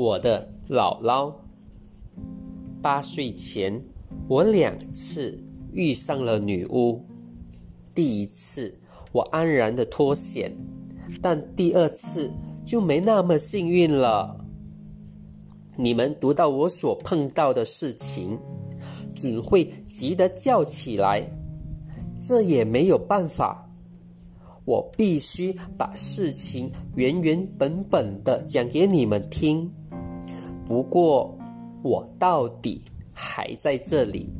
我的姥姥。八岁前，我两次遇上了女巫。第一次，我安然的脱险，但第二次就没那么幸运了。你们读到我所碰到的事情，准会急得叫起来。这也没有办法，我必须把事情原原本本的讲给你们听。不过，我到底还在这里，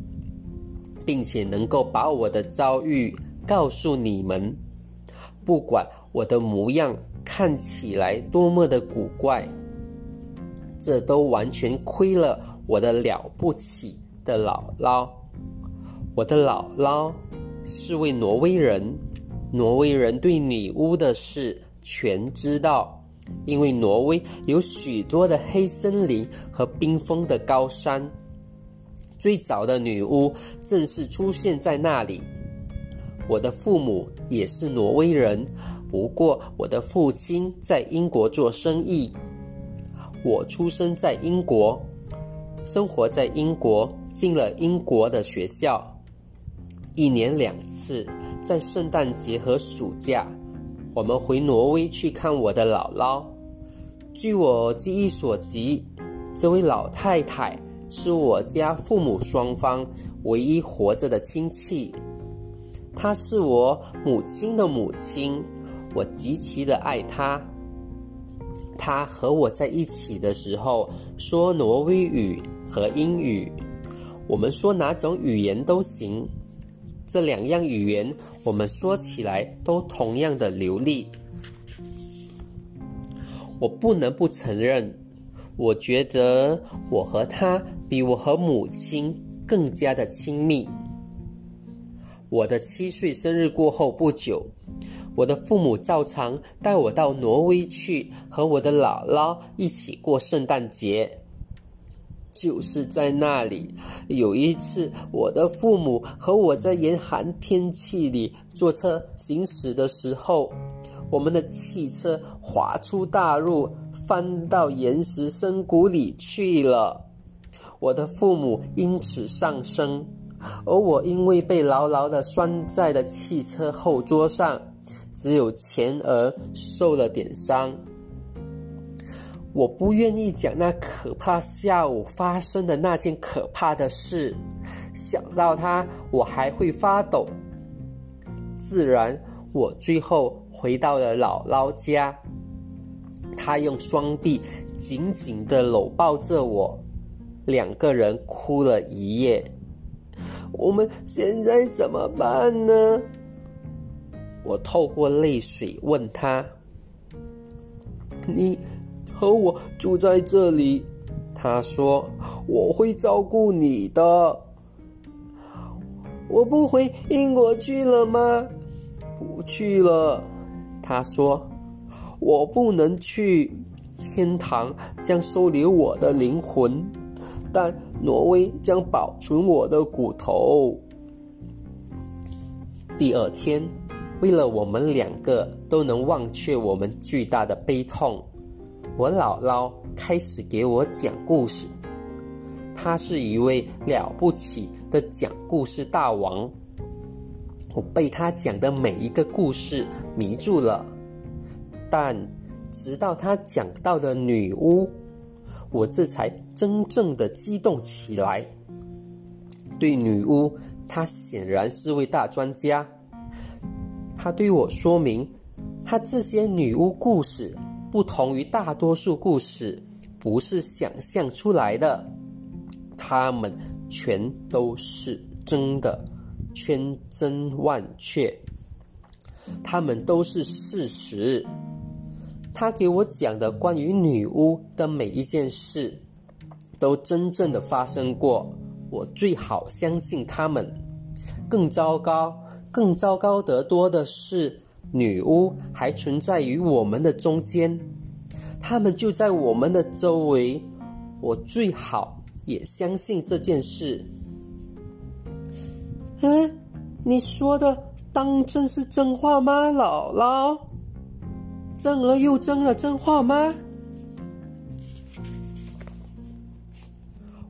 并且能够把我的遭遇告诉你们。不管我的模样看起来多么的古怪。这都完全亏了我的了不起的姥姥。我的姥姥是位挪威人，挪威人对女巫的事全知道，因为挪威有许多的黑森林和冰封的高山。最早的女巫正是出现在那里。我的父母也是挪威人，不过我的父亲在英国做生意。我出生在英国，生活在英国，进了英国的学校，一年两次，在圣诞节和暑假，我们回挪威去看我的姥姥。据我记忆所及，这位老太太是我家父母双方唯一活着的亲戚，她是我母亲的母亲，我极其的爱她。她和我在一起的时候说挪威语和英语，我们说哪种语言都行。这两样语言我们说起来都同样的流利。我不能不承认，我觉得我和他比我和母亲更加的亲密。我的七岁生日过后不久。我的父母照常带我到挪威去和我的姥姥一起过圣诞节。就是在那里，有一次，我的父母和我在严寒天气里坐车行驶的时候，我们的汽车滑出大路，翻到岩石深谷里去了。我的父母因此丧生，而我因为被牢牢地拴在了汽车后座上。只有前额受了点伤。我不愿意讲那可怕下午发生的那件可怕的事，想到它我还会发抖。自然，我最后回到了姥姥家，她用双臂紧紧地搂抱着我，两个人哭了一夜。我们现在怎么办呢？我透过泪水问他：“你和我住在这里？”他说：“我会照顾你的。”我不回英国去了吗？不去了。他说：“我不能去，天堂将收留我的灵魂，但挪威将保存我的骨头。”第二天。为了我们两个都能忘却我们巨大的悲痛，我姥姥开始给我讲故事。她是一位了不起的讲故事大王。我被她讲的每一个故事迷住了。但直到她讲到的女巫，我这才真正的激动起来。对女巫，她显然是位大专家。她对我说明，她这些女巫故事不同于大多数故事，不是想象出来的，他们全都是真的，千真万确，他们都是事实。他给我讲的关于女巫的每一件事，都真正的发生过，我最好相信他们。更糟糕。更糟糕得多的是，女巫还存在于我们的中间，他们就在我们的周围。我最好也相信这件事。嗯，你说的当真是真话吗，姥姥？真而又真的真话吗？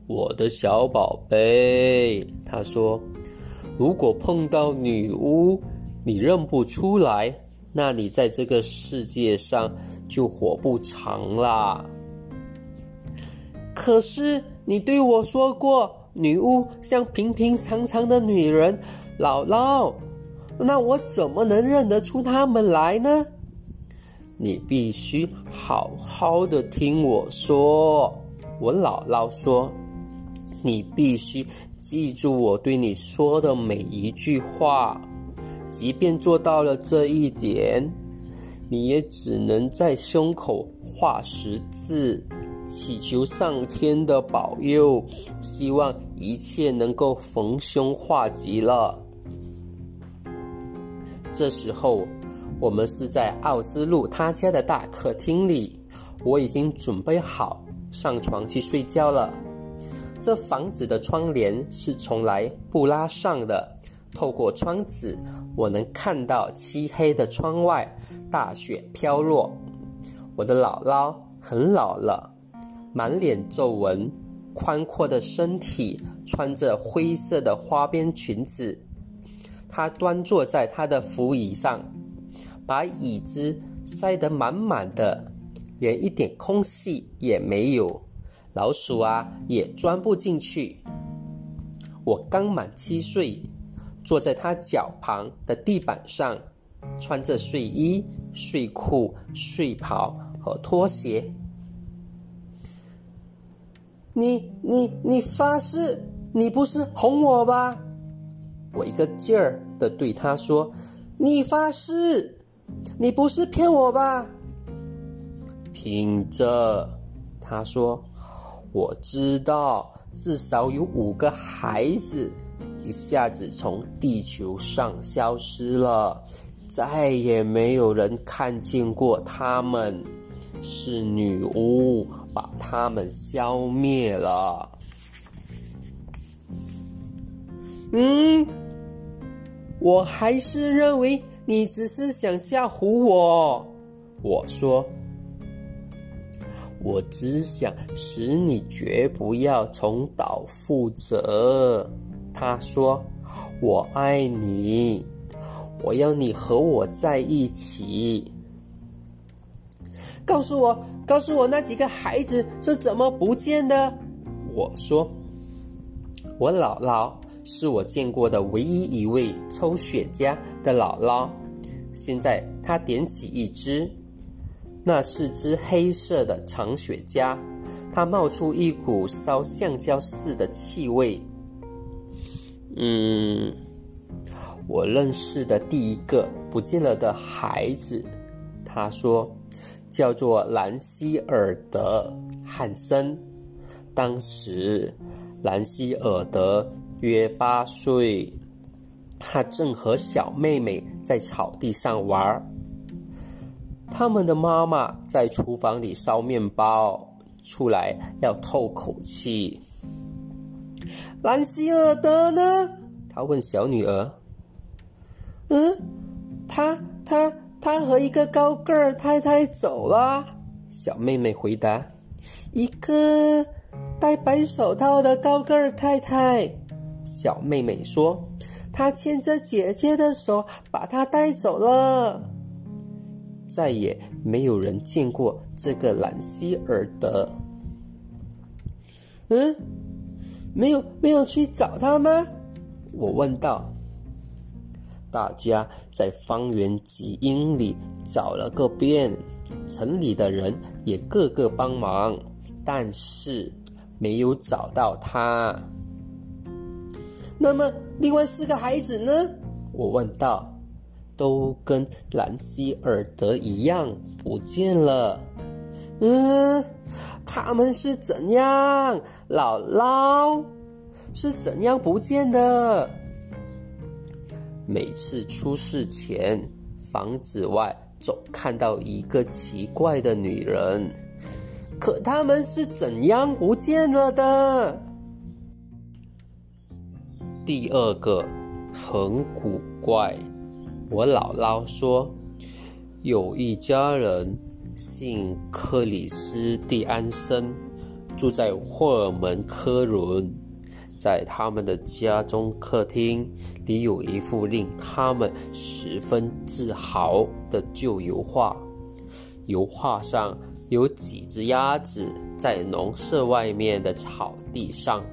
我的小宝贝，他说：“如果碰到女巫，你认不出来，那你在这个世界上就活不长啦。”可是你对我说过，女巫像平平常常的女人，姥姥，那我怎么能认得出她们来呢？你必须好好的听我说。我姥姥说：“你必须记住我对你说的每一句话，即便做到了这一点，你也只能在胸口画十字，祈求上天的保佑，希望一切能够逢凶化吉了。”这时候。我们是在奥斯陆他家的大客厅里，我已经准备好上床去睡觉了。这房子的窗帘是从来不拉上的，透过窗子，我能看到漆黑的窗外，大雪飘落。我的姥姥很老了，满脸皱纹，宽阔的身体，穿着灰色的花边裙子。她端坐在她的扶椅上。把椅子塞得满满的，连一点空隙也没有，老鼠啊也钻不进去。我刚满七岁，坐在他脚旁的地板上，穿着睡衣、睡裤、睡袍和拖鞋。你你你发誓，你不是哄我吧？我一个劲儿的对他说：“你发誓。”你不是骗我吧？听着，他说：“我知道，至少有五个孩子一下子从地球上消失了，再也没有人看见过他们，是女巫把他们消灭了。”嗯，我还是认为。你只是想吓唬我，我说，我只想使你绝不要重蹈覆辙。他说，我爱你，我要你和我在一起。告诉我，告诉我那几个孩子是怎么不见的？我说，我姥姥是我见过的唯一一位抽雪茄的姥姥。现在他点起一支，那是支黑色的长雪茄，它冒出一股烧橡胶似的气味。嗯，我认识的第一个不见了的孩子，他说，叫做兰希尔德·汉森。当时，兰希尔德约八岁。他正和小妹妹在草地上玩儿，他们的妈妈在厨房里烧面包，出来要透口气。兰希尔德呢？他问小女儿。嗯，他他他和一个高个儿太太走了。小妹妹回答。一个戴白手套的高个儿太太。小妹妹说。她牵着姐姐的手，把她带走了。再也没有人见过这个兰希尔德。嗯，没有没有去找他吗？我问道。大家在方圆几英里找了个遍，城里的人也个个帮忙，但是没有找到他。那么，另外四个孩子呢？我问道。都跟兰希尔德一样不见了。嗯，他们是怎样？姥姥是怎样不见的？每次出事前，房子外总看到一个奇怪的女人。可他们是怎样不见了的？第二个很古怪，我姥姥说，有一家人姓克里斯蒂安森，住在霍尔门科伦。在他们的家中客厅里有一幅令他们十分自豪的旧油画。油画上有几只鸭子在农舍外面的草地上。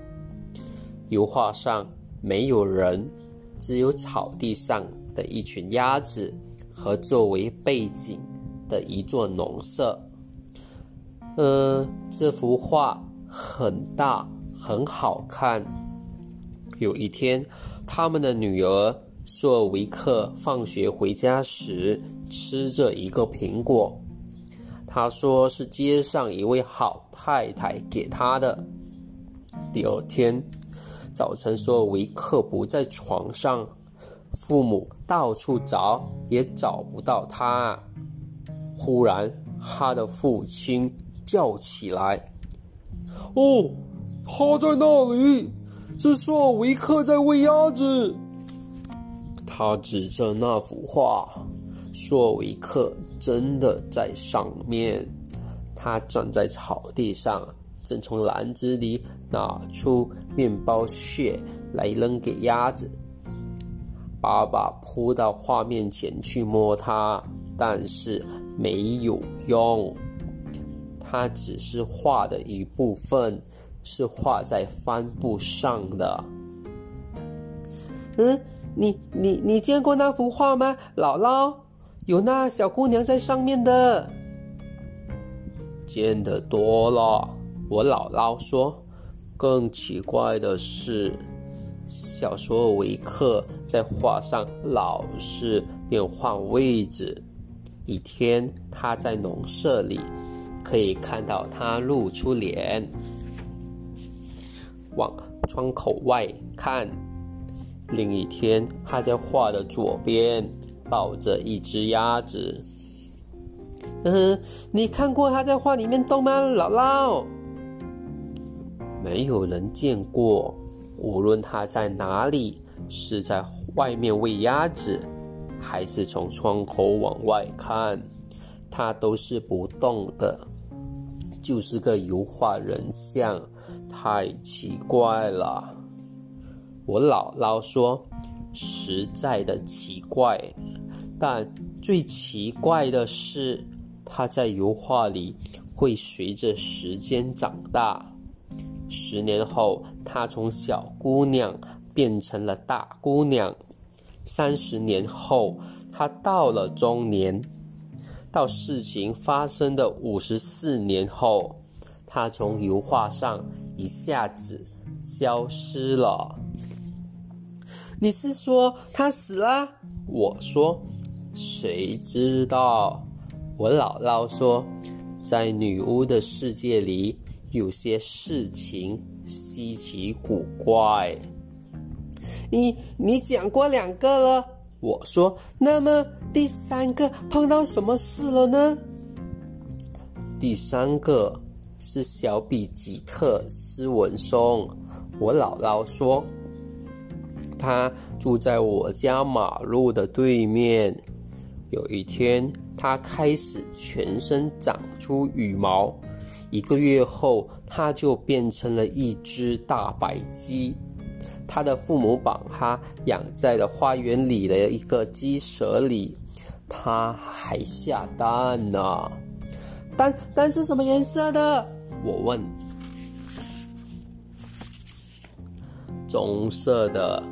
油画上没有人，只有草地上的一群鸭子和作为背景的一座农舍。呃，这幅画很大。很好看。有一天，他们的女儿索尔维克放学回家时吃着一个苹果，他说是街上一位好太太给他的。第二天早晨，索尔维克不在床上，父母到处找也找不到他。忽然，他的父亲叫起来：“哦！”他在那里，是索维克在喂鸭子。他指着那幅画，索维克真的在上面。他站在草地上，正从篮子里拿出面包屑来扔给鸭子。爸爸扑到画面前去摸它，但是没有用。它只是画的一部分。是画在帆布上的。嗯，你你你见过那幅画吗，姥姥？有那小姑娘在上面的。见得多了，我姥姥说。更奇怪的是，小索维克在画上老是变换位置。一天他在农舍里，可以看到他露出脸。往窗口外看。另一天，他在画的左边抱着一只鸭子。嗯，你看过他在画里面动吗，姥姥？没有人见过。无论他在哪里，是在外面喂鸭子，还是从窗口往外看，他都是不动的，就是个油画人像。太奇怪了，我姥姥说，实在的奇怪。但最奇怪的是，她在油画里会随着时间长大。十年后，她从小姑娘变成了大姑娘；三十年后，她到了中年；到事情发生的五十四年后。他从油画上一下子消失了。你是说他死了？我说，谁知道？我姥姥说，在女巫的世界里，有些事情稀奇古怪。你你讲过两个了，我说，那么第三个碰到什么事了呢？第三个。是小比吉特斯文松，我姥姥说，他住在我家马路的对面。有一天，他开始全身长出羽毛，一个月后，他就变成了一只大白鸡。他的父母把他养在了花园里的一个鸡舍里，他还下蛋呢。蛋蛋是什么颜色的？我问。棕色的，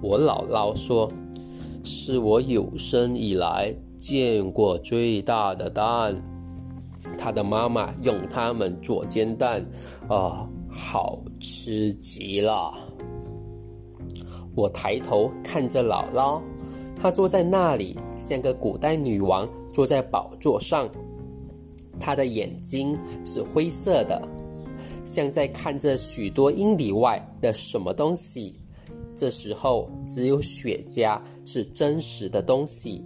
我姥姥说，是我有生以来见过最大的蛋。他的妈妈用它们做煎蛋，啊，好吃极了。我抬头看着姥姥，她坐在那里，像个古代女王坐在宝座上。他的眼睛是灰色的，像在看着许多英里外的什么东西。这时候，只有雪茄是真实的东西。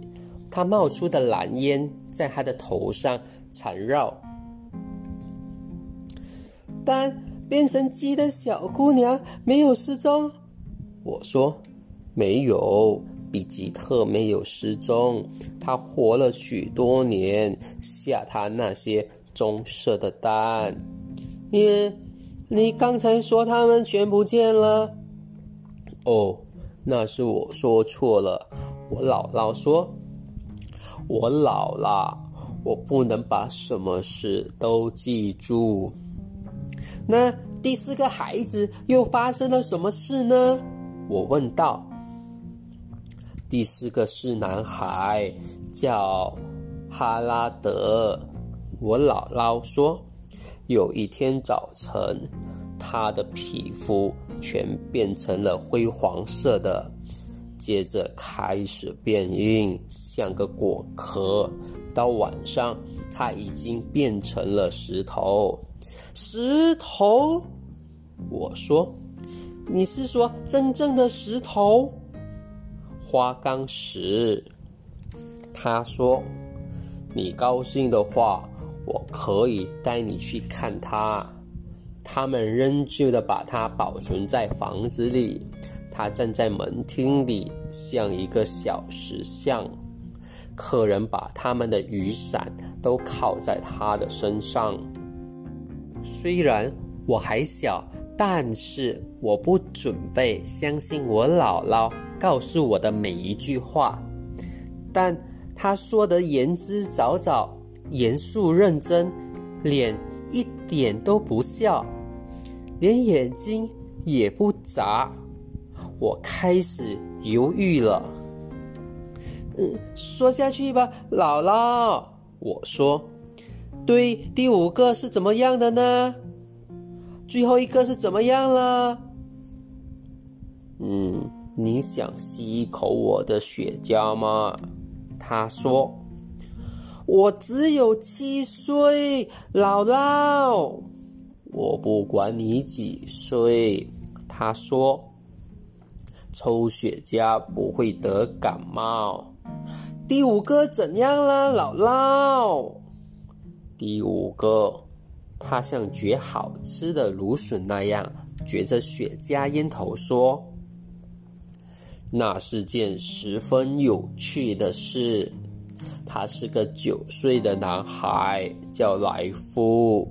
它冒出的蓝烟在他的头上缠绕。但变成鸡的小姑娘没有失踪。我说：“没有。”比吉特没有失踪，他活了许多年，下他那些棕色的蛋。你你刚才说他们全不见了。哦，那是我说错了。我姥姥说：“我老了，我不能把什么事都记住。”那第四个孩子又发生了什么事呢？我问道。第四个是男孩，叫哈拉德。我姥姥说，有一天早晨，他的皮肤全变成了灰黄色的，接着开始变硬，像个果壳。到晚上，他已经变成了石头。石头，我说，你是说真正的石头？花岗石。他说，你高兴的话。我可以带你去看它。他们仍旧的把它保存在房子里。他站在门厅里，像一个小石像。客人把他们的雨伞都靠在他的身上。虽然我还小，但是我不准备相信我姥姥告诉我的每一句话。但他说的言之凿凿。严肃认真，脸一点都不笑，连眼睛也不眨。我开始犹豫了。嗯，说下去吧，姥姥。我说，对，第五个是怎么样的呢？最后一个是怎么样了？嗯，你想吸一口我的雪茄吗？他说。我只有七岁，姥姥。我不管你几岁，他说。抽雪茄不会得感冒。第五个怎样了，姥姥？第五个，他像嚼好吃的芦笋那样嚼着雪茄烟头说：“那是件十分有趣的事。”他是个九岁的男孩，叫莱夫，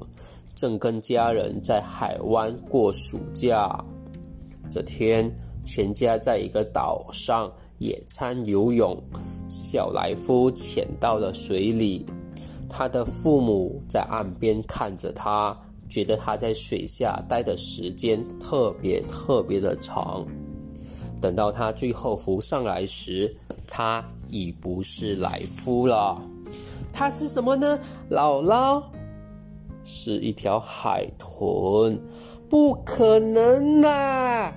正跟家人在海湾过暑假。这天，全家在一个岛上野餐游泳，小莱夫潜到了水里，他的父母在岸边看着他，觉得他在水下待的时间特别特别的长。等到他最后浮上来时，他已不是来夫了，他是什么呢？姥姥，是一条海豚，不可能啦！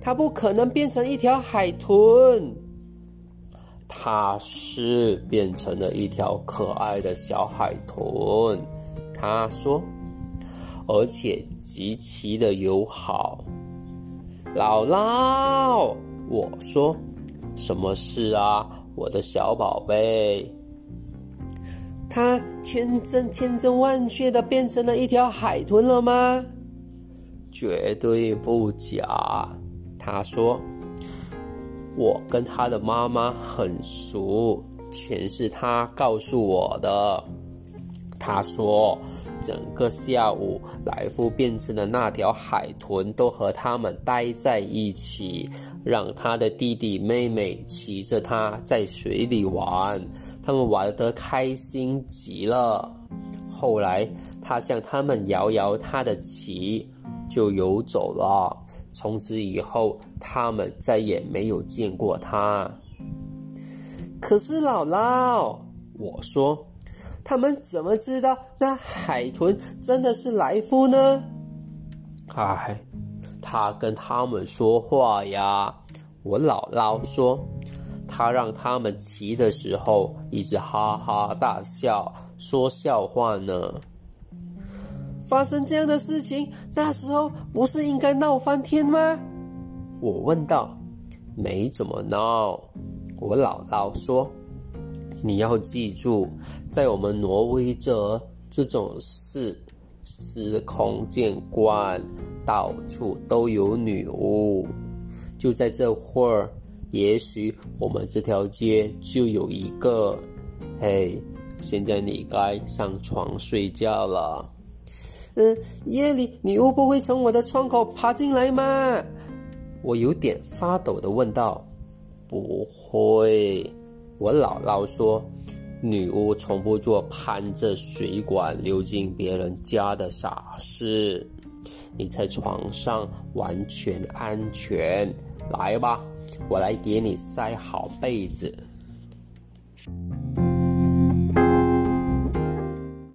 他不可能变成一条海豚，他是变成了一条可爱的小海豚。他说，而且极其的友好。姥姥，我说。什么事啊，我的小宝贝？他千真千真万确的变成了一条海豚了吗？绝对不假。他说：“我跟他的妈妈很熟，全是他告诉我的。”他说。整个下午，莱夫变成的那条海豚都和他们待在一起，让他的弟弟妹妹骑着它在水里玩，他们玩得开心极了。后来，他向他们摇摇他的旗，就游走了。从此以后，他们再也没有见过他。可是，姥姥，我说。他们怎么知道那海豚真的是莱夫呢？唉，他跟他们说话呀。我姥姥说，他让他们骑的时候一直哈哈大笑，说笑话呢。发生这样的事情，那时候不是应该闹翻天吗？我问道。没怎么闹，我姥姥说。你要记住，在我们挪威这这种事司空见惯，到处都有女巫。就在这会儿，也许我们这条街就有一个。嘿，现在你该上床睡觉了。嗯，夜里女巫不会从我的窗口爬进来吗？我有点发抖的问道。不会，我姥姥说，女巫从不做攀着水管溜进别人家的傻事。你在床上完全安全，来吧，我来给你塞好被子。